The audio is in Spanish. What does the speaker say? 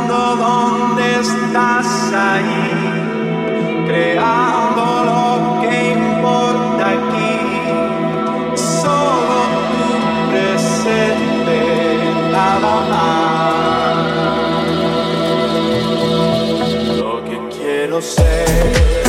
buscando dónde estás ahí, creando lo que importa aquí, solo tu presente, nada más. Lo que quiero ser.